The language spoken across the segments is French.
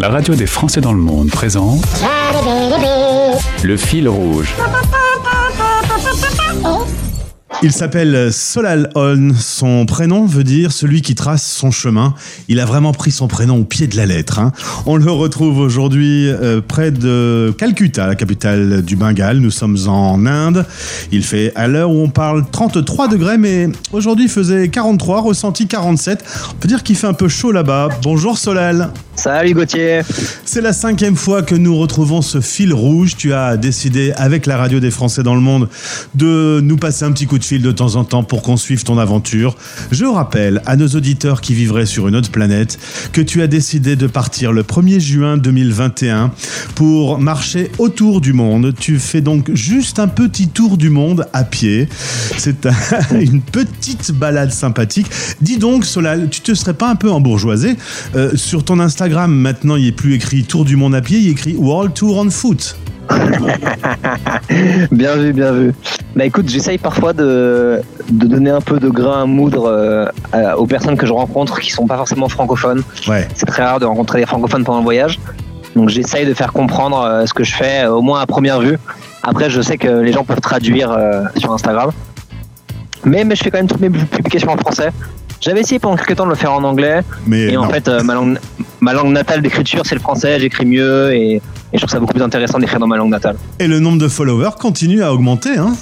la radio des Français dans le monde présente Le fil rouge. Il s'appelle Solal On. Son prénom veut dire celui qui trace son chemin. Il a vraiment pris son prénom au pied de la lettre. hein. On le retrouve aujourd'hui euh, près de Calcutta, la capitale du Bengale. Nous sommes en Inde. Il fait à l'heure où on parle 33 degrés, mais aujourd'hui il faisait 43, ressenti 47. On peut dire qu'il fait un peu chaud là-bas. Bonjour Solal. Salut Gauthier. C'est la cinquième fois que nous retrouvons ce fil rouge. Tu as décidé, avec la radio des Français dans le monde, de nous passer un petit coup de de temps en temps pour qu'on suive ton aventure. Je rappelle à nos auditeurs qui vivraient sur une autre planète que tu as décidé de partir le 1er juin 2021 pour marcher autour du monde. Tu fais donc juste un petit tour du monde à pied. C'est un- une petite balade sympathique. Dis donc, Solal, tu te serais pas un peu embourgeoisé? Euh, Sur ton Instagram, maintenant, il n'est plus écrit Tour du monde à pied, il est écrit World Tour on Foot. Bien vu, bien vu. Bah écoute, j'essaye parfois de, de donner un peu de grain à moudre euh, à- aux personnes que je rencontre qui sont pas forcément francophones. Ouais. C'est très rare de rencontrer des francophones pendant le voyage. Donc j'essaye de faire comprendre euh, ce que je fais, euh, au moins à première vue. Après, je sais que les gens peuvent traduire sur Instagram. Mais, mais je fais quand même toutes mes publications en français. J'avais essayé pendant quelques temps de le faire en anglais. Mais Et en fait, euh, ma, langue, ma langue natale d'écriture, c'est le français. J'écris mieux et, et je trouve ça beaucoup plus intéressant d'écrire dans ma langue natale. Et le nombre de followers continue à augmenter. Hein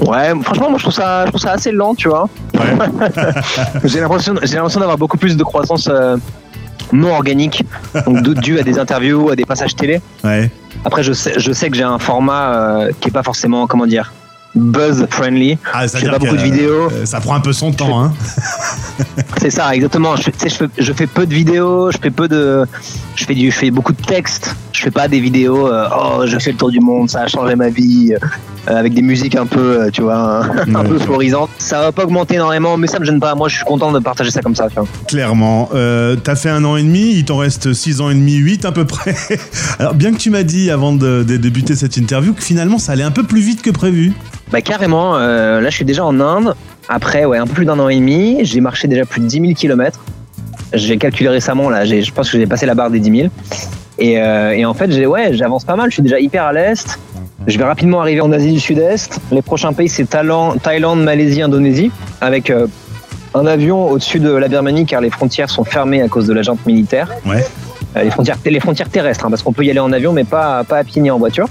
Ouais, franchement, moi je trouve ça, je trouve ça assez lent, tu vois. j'ai l'impression, j'ai l'impression d'avoir beaucoup plus de croissance euh, non organique, donc dû- dû à des interviews, à des passages télé. ouais. Après, je sais, je sais que j'ai un format euh, qui est pas forcément, comment dire, buzz friendly. Ah, Je fais pas beaucoup de vidéos. euh, ça prend un peu son temps. Hein C'est ça, exactement. Je fais, je, fais, je fais peu de vidéos, je fais peu de, je fais du, je fais beaucoup de textes. Je fais pas des vidéos. euh, oh, je fais le tour du monde, ça a changé ma vie, euh, avec des musiques un peu, tu vois, un Ouais. peu florisantes. Ça va pas augmenter énormément, mais ça me gêne pas. Moi, je suis content de partager ça comme ça. Tu vois. Clairement. Euh, T'as fait un an et demi, il t'en reste six ans et demi, huit à peu près. Alors, bien que tu m'as dit avant de, de débuter cette interview que finalement ça allait un peu plus vite que prévu. Bah carrément. euh, là, je suis déjà en Inde. Après, ouais, un peu plus d'un an et demi. J'ai marché déjà plus de 10 000 kilomètres. J'ai calculé récemment là. Je pense que j'ai passé la barre des 10 000. Et, euh, et en fait, j'ai, ouais, j'avance pas mal. Je suis déjà hyper à l'est. Je vais rapidement arriver en Asie du Sud-Est. Les prochains pays, c'est Thaïlande, Malaisie, Indonésie, avec euh, un avion au-dessus de la Birmanie, car les frontières sont fermées à cause de la junte militaire. Ouais. Les frontières, les frontières terrestres, hein, parce qu'on peut y aller en avion, mais pas, pas à pied ni en voiture.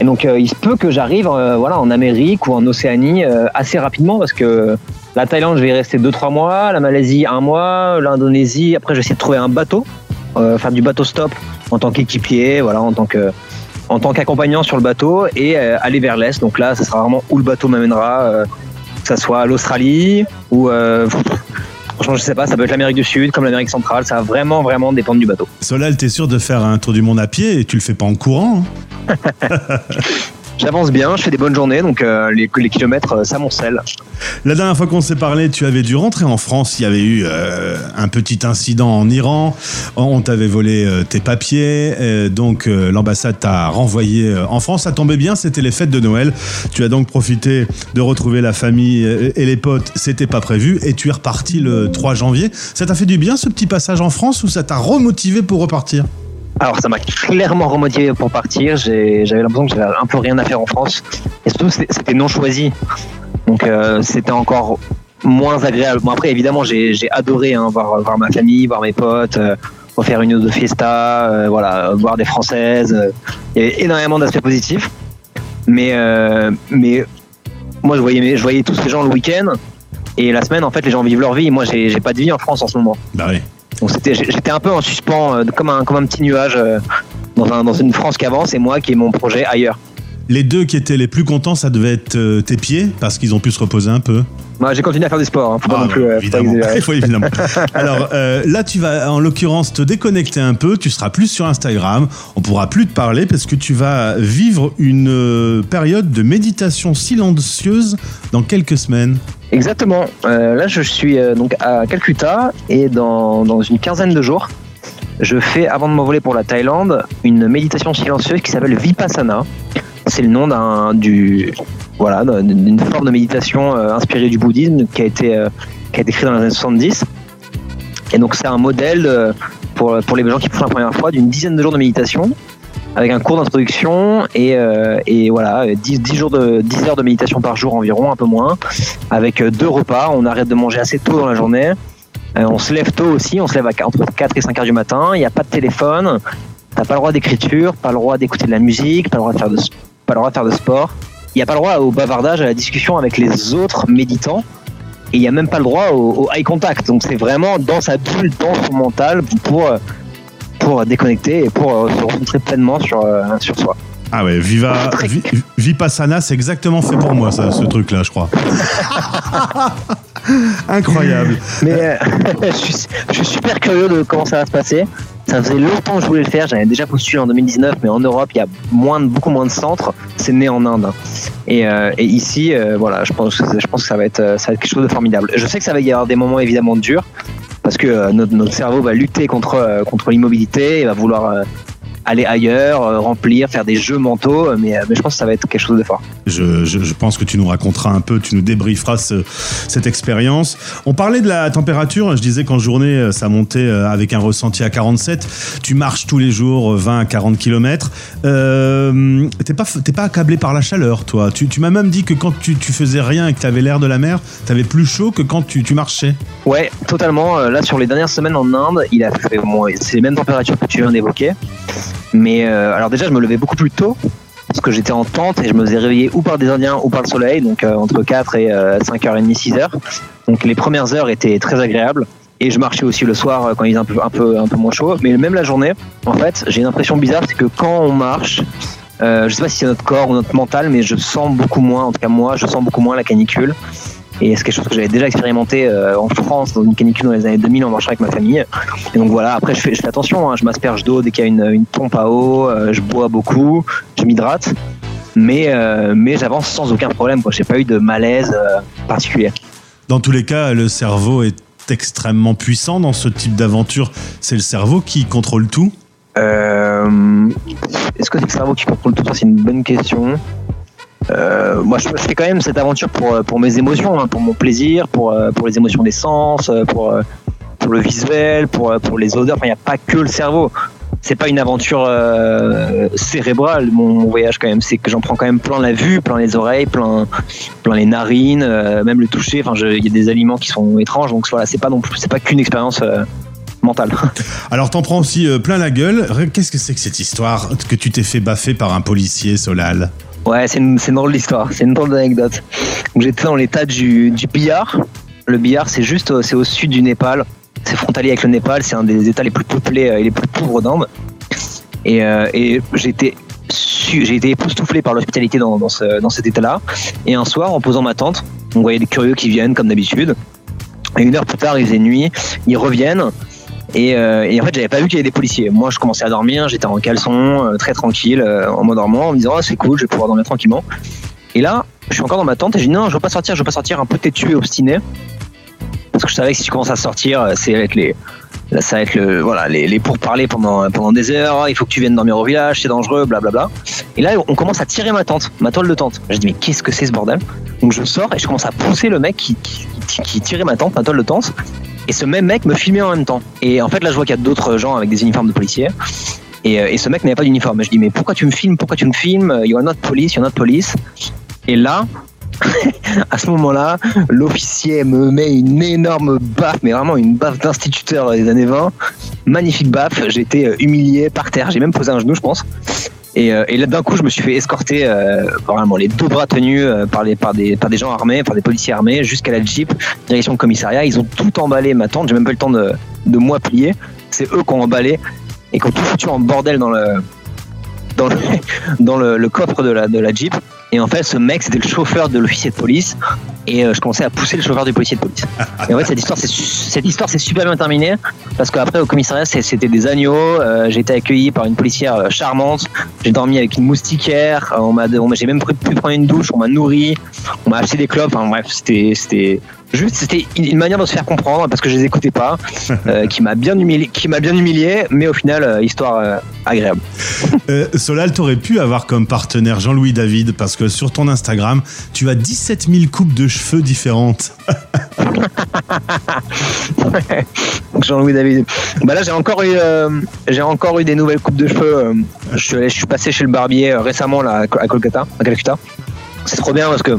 Et donc, euh, il se peut que j'arrive euh, voilà, en Amérique ou en Océanie euh, assez rapidement, parce que la Thaïlande, je vais y rester 2-3 mois, la Malaisie, un mois, l'Indonésie, après, j'essaie de trouver un bateau, faire du bateau stop en tant qu'équipier, voilà, en tant que en tant qu'accompagnant sur le bateau et aller vers l'est. Donc là, ça sera vraiment où le bateau m'amènera, euh, que ça soit l'Australie ou euh, franchement, je sais pas, ça peut être l'Amérique du Sud comme l'Amérique centrale. Ça va vraiment, vraiment dépendre du bateau. Solal, t'es sûr de faire un tour du monde à pied et tu le fais pas en courant hein? J'avance bien, je fais des bonnes journées, donc euh, les, kilomètres, euh, ça m'oncelle. La dernière fois qu'on s'est parlé, tu avais dû rentrer en France. Il y avait eu euh, un petit incident en Iran. On t'avait volé euh, tes papiers. euh, donc euh, l'ambassade t'a renvoyé euh, en France. Ça tombait bien, c'était les fêtes de Noël. Tu as donc profité de retrouver la famille euh, et les potes. C'était pas prévu. Et tu es reparti le 3 janvier. Ça t'a fait du bien ce petit passage en France ou ça t'a remotivé pour repartir? Alors ça m'a clairement remotivé pour partir. J'avais l'impression que j'avais un peu rien à faire en France. Et surtout, c'était non choisi. Donc euh, c'était encore moins agréable. Bon après, évidemment, j'ai adoré hein, voir, ma famille, voir mes potes, euh, refaire une deux fiesta, euh, voilà, voir des Françaises. Il y avait énormément d'aspects positifs. Mais, moi, je voyais, je voyais tous ces gens le week-end. Et la semaine, en fait, les gens vivent leur vie. Moi, j'ai pas de vie en France en ce moment. Bah oui. Donc j'étais un peu en suspens, euh, comme un, comme un petit nuage euh, dans, un- dans une France qui avance et moi qui ai mon projet ailleurs. Les deux qui étaient les plus contents, ça devait être euh, tes pieds parce qu'ils ont pu se reposer un peu. Moi, j'ai continué à faire du sport, hein, faut pas Ah, non plus. euh, faut pas évidemment. exagérer. Il faut évidemment. Alors euh, là, tu vas en l'occurrence te déconnecter un peu. Tu seras plus sur Instagram. On pourra plus te parler parce que tu vas vivre une euh, période de méditation silencieuse dans quelques semaines. Exactement. Là, je suis donc à Calcutta et dans, dans une quinzaine de jours, je fais, avant de m'envoler pour la Thaïlande, une méditation silencieuse qui s'appelle Vipassana. C'est le nom d'un du voilà d'un- d'une forme de méditation euh, inspirée du bouddhisme qui a été euh, qui a été créée dans les années 70. Et donc c'est un modèle de, pour, pour les gens qui font la première fois d'une dizaine de jours de méditation avec un cours d'introduction et, euh, et voilà 10, 10, jours de 10 heures de méditation par jour environ un peu moins avec deux repas. On arrête de manger assez tôt dans la journée. Euh, on se lève tôt aussi on se lève à, entre 4 et 5 heures du matin. Il n'y a pas de téléphone. T'as pas le droit d'écriture pas le droit d'écouter de la musique pas le droit de faire de, pas le droit de faire de sport il n'y a pas le droit au bavardage à la discussion avec les autres méditants et il n'y a même pas le droit au, au eye contact donc c'est vraiment dans sa bulle dans son mental pour pour déconnecter et pour euh, se recentrer pleinement sur, euh, sur soi. Ah ouais, Viva, Vipassana, c'est exactement fait pour moi, ça, ce truc-là, je crois. Incroyable. Mais euh, je, suis, je, suis, super curieux de comment ça va se passer. Ça faisait longtemps que je voulais le faire. J'avais déjà postulé en 2019, mais en Europe, il y a beaucoup moins de centres. C'est né en Inde. Et, euh, ici, euh, voilà, je pense, que ça va, être, ça va être quelque chose de formidable. Je sais que ça va y avoir des moments évidemment durs parce que notre, cerveau va lutter contre, contre l'immobilité et va vouloir aller ailleurs, euh, remplir, faire des jeux mentaux, euh, mais, je pense que ça va être quelque chose de fort. Je, pense que tu nous raconteras un peu, tu nous débrieferas ce, cette expérience. On parlait de la température, je disais qu'en journée, euh, ça montait avec un ressenti à 47. Tu marches tous les jours 20 à 40 km. Euh, t'es pas, pas accablé par la chaleur, toi. Tu, m'as même dit que quand tu, faisais rien et que tu avais l'air de la mer, tu avais plus chaud que quand tu, marchais. Ouais, totalement. Là, sur les dernières semaines en Inde, il a fait, bon, c'est les mêmes températures que tu viens d'évoquer. Mais euh, alors déjà, je me levais beaucoup plus tôt parce que j'étais en tente et je me faisais réveiller ou par des Indiens ou par le soleil, donc euh, entre 4 et 5h30, 6h. Donc les premières heures étaient très agréables. Et je marchais aussi le soir euh, quand il faisait un peu, moins chaud. Mais même la journée, en fait, j'ai une impression bizarre, c'est que quand on marche, euh, je sais pas si c'est notre corps ou notre mental, mais je sens beaucoup moins, en tout cas moi, je sens beaucoup moins la canicule. Et c'est quelque chose que j'avais déjà expérimenté euh, en France dans une canicule dans les années 2000 en marchant avec ma famille. Et donc voilà, après je fais, je fais attention, hein, je m'asperge d'eau dès qu'il y a une, une, pompe à eau, euh, je bois beaucoup, je m'hydrate, mais, euh, mais j'avance sans aucun problème. Je n'ai pas eu de malaise particulier. Dans tous les cas, le cerveau est extrêmement puissant dans ce type d'aventure. C'est le cerveau qui contrôle tout? Euh, Est-ce que c'est le cerveau qui contrôle tout? Ça, c'est une bonne question. Euh, moi, je, fais quand même cette aventure pour, pour mes émotions, hein, pour mon plaisir, pour, euh, pour les émotions des sens, euh, pour, le visuel, pour, les odeurs. Enfin, il n'y a pas que le cerveau. C'est pas une aventure euh, cérébrale, mon, voyage quand même. C'est que j'en prends quand même plein la vue, plein les oreilles, plein, les narines, euh, même le toucher. Enfin, il y a des aliments qui sont étranges, donc voilà, c'est pas non plus, c'est pas qu'une expérience mentale. Alors, t'en prends aussi plein la gueule. Qu'est-ce que c'est que cette histoire que tu t'es fait baffer par un policier, Solal? Ouais, c'est une, une drôle d'histoire, c'est une drôle d'anecdote. J'étais dans l'état du, du billard. Le billard, c'est juste c'est au sud du Népal. C'est frontalier avec le Népal, c'est un des états les plus peuplés et les plus pauvres d'Inde. Et, euh, et j'étais j'ai été époustouflé par l'hospitalité dans, dans cet état-là. Et un soir, en posant ma tente, on voyait des curieux qui viennent comme d'habitude. Et une heure plus tard, il faisait nuit, ils reviennent. Et, euh, et, en fait, j'avais pas vu qu'il y avait des policiers. Moi, je commençais à dormir, j'étais en caleçon, euh, très tranquille, euh, en m'endormant, en me disant, oh, c'est cool, je vais pouvoir dormir tranquillement. Et là, je suis encore dans ma tente et je dis, non, je veux pas sortir, je veux pas sortir, un peu têtu et obstiné. Parce que je savais que si tu commences à sortir, c'est avec les. Ça va être le, voilà, les, les pourparlers pendant, pendant des heures, il faut que tu viennes dormir au village, c'est dangereux, blablabla. Et là, on commence à tirer ma tente, ma toile de tente. Je dis, mais qu'est-ce que c'est ce bordel? Donc je sors et je commence à pousser le mec qui, qui tirait ma tente, ma toile de tente. Et ce même mec me filmait en même temps. Et en fait, là, je vois qu'il y a d'autres gens avec des uniformes de policiers. Et, et ce mec n'avait pas d'uniforme. Je dis, mais pourquoi tu me filmes? Pourquoi tu me filmes? Il y a notre police, il y a notre police. Et là, à ce moment-là, l'officier me met une énorme baffe, mais vraiment une baffe d'instituteur des années 20. Magnifique baffe. J'ai été humilié par terre. J'ai même posé un genou, je pense. Et, euh, et là, d'un coup, je me suis fait escorter euh, vraiment les deux bras tenus euh, par, par, des, par des gens armés, par des policiers armés, jusqu'à la Jeep, direction le commissariat. Ils ont tout emballé ma tente. J'ai même pas eu le temps de, de moi plier. C'est eux qui ont emballé et qui ont tout foutu en bordel dans le, dans le, dans le coffre de la, de la Jeep. Et en fait, ce mec, c'était le chauffeur de l'officier de police. Et euh, je commençais à pousser le chauffeur du policier de police. Et en fait, cette histoire, c'est, cette histoire, c'est super bien terminée. Parce qu'après, au commissariat, c'était des agneaux. Euh, j'ai été accueilli par une policière euh, charmante. J'ai dormi avec une moustiquaire. On m'a, on, j'ai même pu prendre une douche. On m'a nourri. on m'a acheté des clopes. Enfin bref, c'était c'était juste c'était une manière de se faire comprendre parce que je les écoutais pas, euh, qui m'a bien humilié, qui m'a bien humilié, mais au final euh, histoire euh, agréable. Solal, t'aurais pu avoir comme partenaire Jean-Louis David parce que sur ton Instagram, tu as 17 000 coupes de cheveux différentes. Jean-Louis David. Bah là j'ai encore eu j'ai encore eu des nouvelles coupes de cheveux. je, suis allé- je suis passé chez le barbier récemment là à Kolkata, à Calcutta. C'est trop bien parce que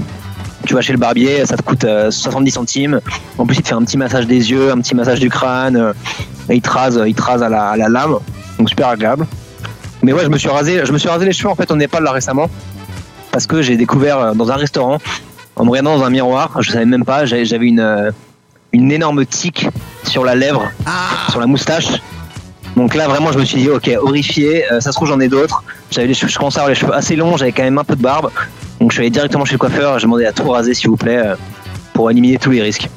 tu vas chez le barbier, ça te coûte euh, 70 centimes. En plus il te fait un petit massage des yeux, un petit massage du crâne, euh, et il te rase, il te rase à la, à la lame, donc super agréable. Mais ouais je me suis rasé, je me suis rasé les cheveux en fait au Népal là récemment parce que j'ai découvert euh, dans un restaurant en me regardant dans un miroir, je savais même pas, j'avais une euh, une énorme tique sur la lèvre, sur la moustache. Donc là, vraiment, je me suis dit, ok, horrifié, euh, ça se trouve, j'en ai d'autres. J'avais les cheveux, je commençais à avoir les cheveux assez longs, j'avais quand même un peu de barbe. Donc je suis allé directement chez le coiffeur, j'ai demandé à tout raser, s'il vous plaît, euh, pour éliminer tous les risques.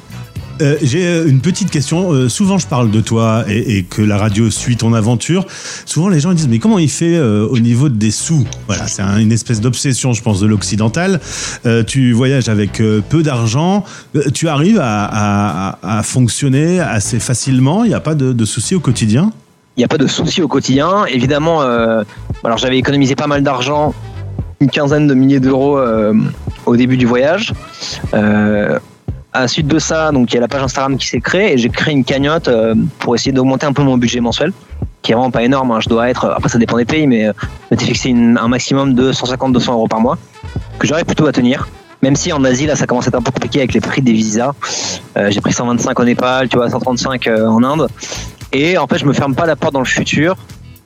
Euh, J'ai euh, une petite question. Euh, souvent, je parle de toi et, et que la radio suit ton aventure. Souvent, les gens disent mais comment il fait euh, au niveau des sous? Voilà, c'est un- une espèce d'obsession, je pense, de l'occidental. Tu voyages avec peu d'argent. Tu arrives à, à- à- à fonctionner assez facilement? Il n'y a pas de, de soucis au quotidien? Il n'y a pas de soucis au quotidien. Évidemment, alors j'avais économisé pas mal d'argent, une quinzaine de milliers d'euros euh, au début du voyage. Euh, à la suite de ça, donc il y a la page Instagram qui s'est créée et j'ai créé une cagnotte euh, pour essayer d'augmenter un peu mon budget mensuel, qui est vraiment pas énorme. hein. Je dois être, après ça dépend des pays, mais je m'étais fixé un maximum de 150-200 euros par mois que j'arrive plutôt à tenir. Même si en Asie là ça commence à être un peu compliqué avec les prix des visas. J'ai pris 125 au Népal, tu vois, 135 euh, en Inde. Et en fait, je me ferme pas la porte dans le futur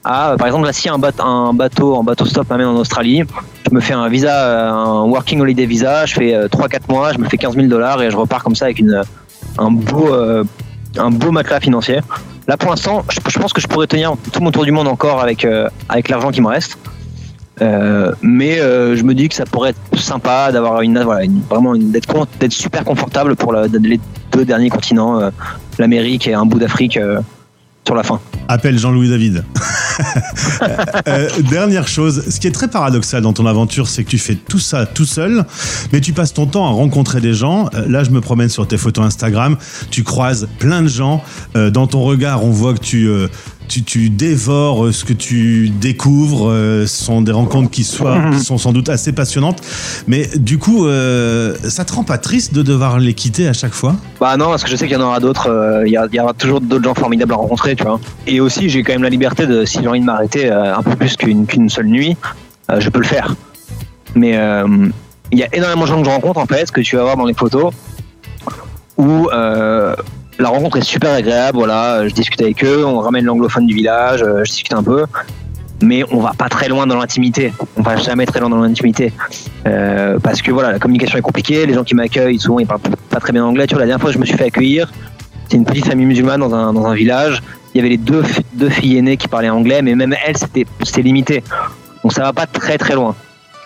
à, euh, par exemple, là, si un, bateau, un bateau en bateau stop m'amène en Australie, je me fais un visa, euh, un working holiday visa, je fais 3-4 mois, je me fais 15 000 dollars et je repars comme ça avec une, un beau, euh, un beau matelas financier. Là, pour l'instant, je, pense que je pourrais tenir tout mon tour du monde encore avec, euh, avec l'argent qui me reste. Euh, mais euh, je me dis que ça pourrait être sympa d'avoir une, voilà, vraiment une- d'être d'être super confortable pour les deux derniers continents, euh, l'Amérique et un bout d'Afrique euh, sur la fin. Appelle Jean-Louis David. Euh, dernière chose, ce qui est très paradoxal dans ton aventure, c'est que tu fais tout ça tout seul, mais tu passes ton temps à rencontrer des gens. Euh, là, je me promène sur tes photos Instagram, tu croises plein de gens. Euh, dans ton regard, on voit que tu, tu, tu dévores euh, ce que tu découvres. Euh, ce sont des rencontres qui, sont sans doute assez passionnantes. Mais du coup, euh, ça te rend pas triste de devoir les quitter à chaque fois? Bah non, parce que je sais qu'il y en aura d'autres. Il y, aura toujours d'autres gens formidables à rencontrer, tu vois. Et aussi, j'ai quand même la liberté de, si j'ai envie de m'arrêter un peu plus qu'une qu'une seule nuit, je peux le faire. Mais il y a énormément de gens que je rencontre, en fait, que tu vas voir dans les photos, où la rencontre est super agréable. Voilà, je discute avec eux, on ramène l'anglophone du village, euh, je discute un peu. Mais on va pas très loin dans l'intimité. On va jamais très loin dans l'intimité. Euh, parce que voilà, la communication est compliquée. Les gens qui m'accueillent, souvent, ils parlent pas très bien anglais. Tu vois, la dernière fois, je me suis fait accueillir. C'est une petite famille musulmane dans un, dans un village. Il y avait les deux, deux filles aînées qui parlaient anglais, mais même elles, c'était limité. Donc ça va pas très très loin.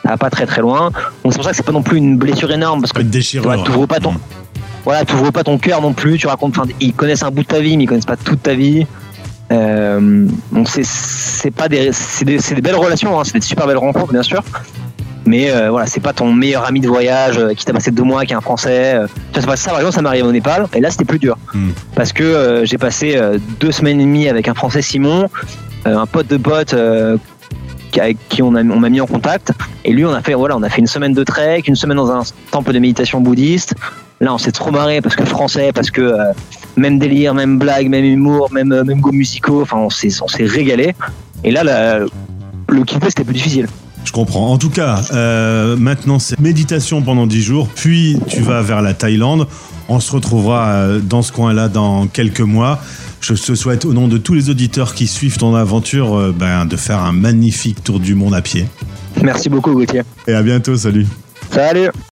Ça va pas très très loin. Donc c'est pour ça que c'est pas non plus une blessure énorme parce que voilà, t'ouvres pas ton, voilà, t'ouvres pas ton cœur non plus. Tu racontes, ils connaissent un bout de ta vie, mais ils connaissent pas toute ta vie. Euh, donc c'est c'est pas des c'est des, des belles relations, hein, c'est des super belles rencontres bien sûr. Mais euh, voilà, c'est pas ton meilleur ami de voyage euh, qui t'a passé deux mois, qui est un Français. Tu vois, c'est pas ça, par exemple, ça m'arrive au Népal, et là c'était plus dur. Hmm. Parce que j'ai passé deux semaines et demie avec un Français Simon, un pote de pote avec qui on m'a mis en contact. Et lui, on a fait voilà, on a fait une semaine de trek, une semaine dans un temple de méditation bouddhiste. Là, on s'est trop marré parce que français, parce que euh, même délire, même blague, même humour, même euh, même goûts musicaux. Enfin, on s'est on s'est régalé. Et là, la- le quitter, c'était plus difficile. Je comprends. En tout cas, euh, maintenant c'est méditation pendant 10 jours, puis tu vas vers la Thaïlande. On se retrouvera euh, dans ce coin-là dans quelques mois. Je te souhaite au nom de tous les auditeurs qui suivent ton aventure euh, ben, de faire un magnifique tour du monde à pied. Merci beaucoup, Gauthier. Et à bientôt, salut. Salut